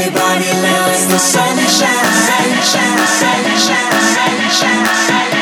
Everybody loves the sunshine. sunshine, sunshine, sunshine, sunshine,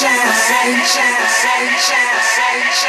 sunshine. Sunshine, sunshine, sunshine.